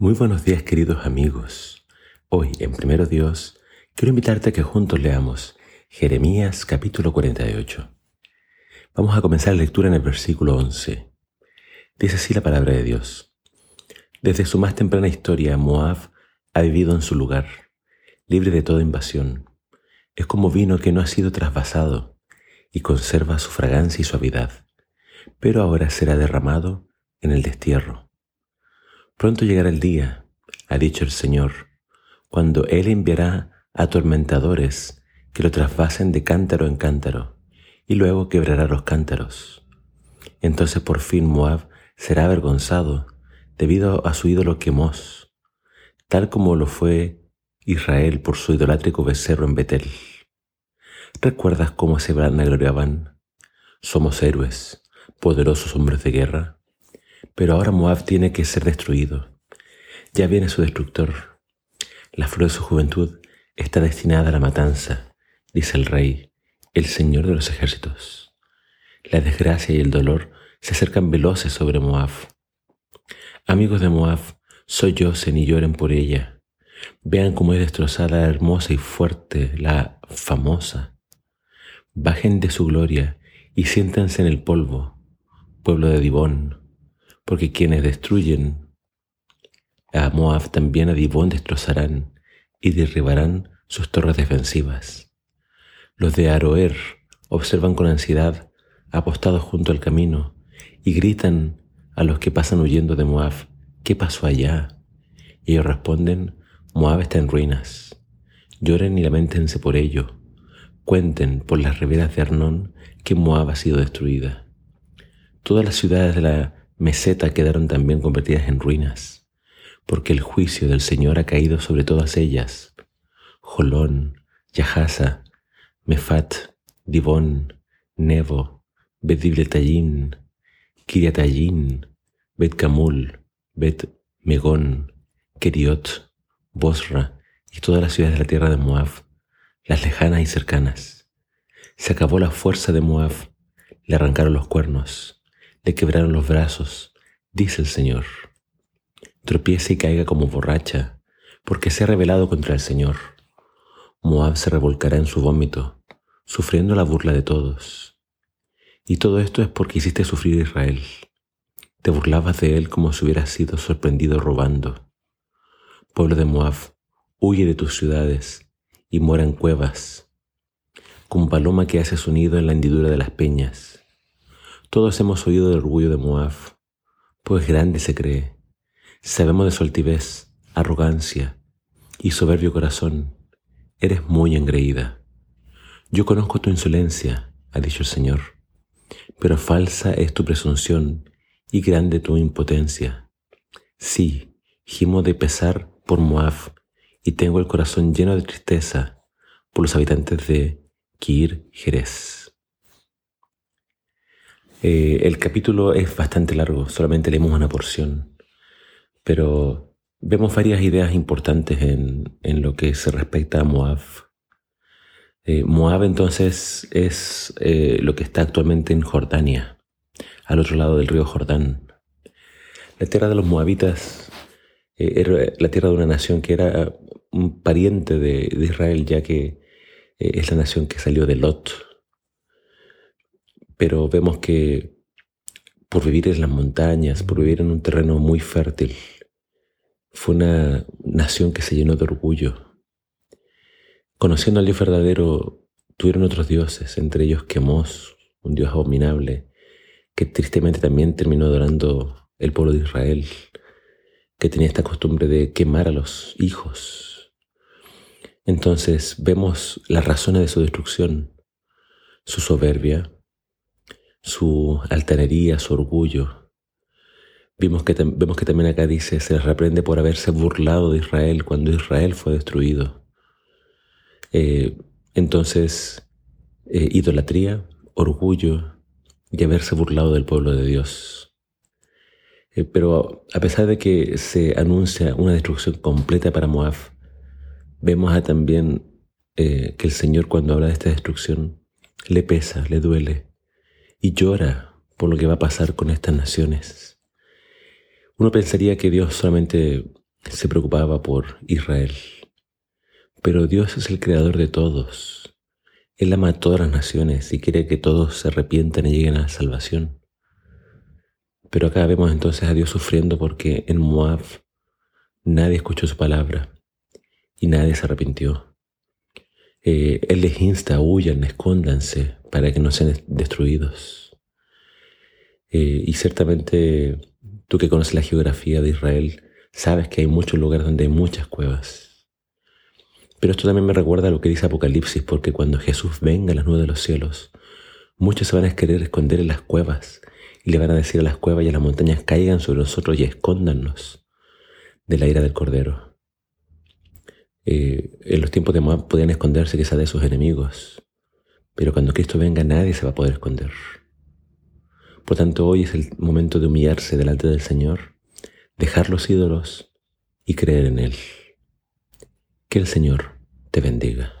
Muy buenos días queridos amigos. Hoy en Primero Dios quiero invitarte a que juntos leamos Jeremías capítulo 48. Vamos a comenzar la lectura en el versículo 11. Dice así la palabra de Dios. Desde su más temprana historia, Moab ha vivido en su lugar, libre de toda invasión. Es como vino que no ha sido trasvasado y conserva su fragancia y suavidad, pero ahora será derramado en el destierro Pronto llegará el día, ha dicho el Señor, cuando Él enviará atormentadores que lo trasvasen de cántaro en cántaro, y luego quebrará los cántaros. Entonces por fin Moab será avergonzado debido a su ídolo Quemos, tal como lo fue Israel por su idolátrico becerro en Betel. ¿Recuerdas cómo se vanagloriaban? Somos héroes, poderosos hombres de guerra. Pero ahora Moab tiene que ser destruido. Ya viene su destructor. La flor de su juventud está destinada a la matanza, dice el rey, el Señor de los ejércitos. La desgracia y el dolor se acercan veloces sobre Moab. Amigos de Moab, soy yo, y lloren por ella. Vean cómo es destrozada hermosa y fuerte, la famosa. Bajen de su gloria y siéntanse en el polvo, pueblo de Dibón, porque quienes destruyen a Moab también a Dibón destrozarán y derribarán sus torres defensivas. Los de Aroer observan con ansiedad apostados junto al camino y gritan a los que pasan huyendo de Moab, ¿qué pasó allá? Y ellos responden, Moab está en ruinas. Lloren y lamentense por ello. Cuenten por las riberas de Arnón que Moab ha sido destruida. Todas las ciudades de la meseta quedaron también convertidas en ruinas, porque el juicio del Señor ha caído sobre todas ellas. Jolón, Yahaza, Mefat, Dibón, Nebo, Bet Dibletayín, Kiriatayín, Bet Camul, Bet Megón, Keriot, Bosra y todas las ciudades de la tierra de Moab, las lejanas y cercanas. Se acabó la fuerza de Moab, le arrancaron los cuernos le quebraron los brazos, dice el Señor. Tropiece y caiga como borracha, porque se ha rebelado contra el Señor. Moab se revolcará en su vómito, sufriendo la burla de todos. Y todo esto es porque hiciste sufrir a Israel. Te burlabas de él como si hubieras sido sorprendido robando. Pueblo de Moab, huye de tus ciudades y mora en cuevas, como paloma que hace su nido en la hendidura de las peñas todos hemos oído del orgullo de Moab, pues grande se cree. Sabemos de su altivez, arrogancia y soberbio corazón. Eres muy engreída. Yo conozco tu insolencia, ha dicho el Señor, pero falsa es tu presunción y grande tu impotencia. Sí, gimo de pesar por Moab y tengo el corazón lleno de tristeza por los habitantes de Kir Jerez. Eh, el capítulo es bastante largo, solamente leemos una porción, pero vemos varias ideas importantes en, lo que se respecta a Moab. Eh, Moab entonces es eh, lo que está actualmente en Jordania, al otro lado del río Jordán. La tierra de los moabitas era la tierra de una nación que era un pariente de, de Israel, ya que es la nación que salió de Lot, pero vemos que por vivir en las montañas, por vivir en un terreno muy fértil, fue una nación que se llenó de orgullo. Conociendo al Dios verdadero, tuvieron otros dioses, entre ellos Quemos, un dios abominable, que tristemente también terminó adorando el pueblo de Israel, que tenía esta costumbre de quemar a los hijos. Entonces vemos las razones de su destrucción, su soberbia, su altanería, su orgullo. Que, vemos que también acá dice, se les reprende por haberse burlado de Israel cuando Israel fue destruido. Eh, entonces, eh, idolatría, orgullo y haberse burlado del pueblo de Dios. Eh, pero a pesar de que se anuncia una destrucción completa para Moab, vemos también que el Señor cuando habla de esta destrucción le pesa, le duele, y llora por lo que va a pasar con estas naciones. Uno pensaría que Dios solamente se preocupaba por Israel. Pero Dios es el creador de todos. Él ama a todas las naciones y quiere que todos se arrepientan y lleguen a la salvación. Pero acá vemos entonces a Dios sufriendo porque en Moab nadie escuchó su palabra y nadie se arrepintió. Eh, él les insta, huyan, escóndanse para que no sean destruidos. Eh, y ciertamente tú que conoces la geografía de Israel, sabes que hay muchos lugares donde hay muchas cuevas. Pero esto también me recuerda a lo que dice Apocalipsis, porque cuando Jesús venga a las nubes de los cielos, muchos se van a querer esconder en las cuevas y le van a decir a las cuevas y a las montañas caigan sobre nosotros y escóndanos de la ira del Cordero. Eh, en los tiempos de Moab podían esconderse quizás de sus enemigos, pero cuando Cristo venga nadie se va a poder esconder. Por tanto, hoy es el momento de humillarse delante del Señor, dejar los ídolos y creer en Él. Que el Señor te bendiga.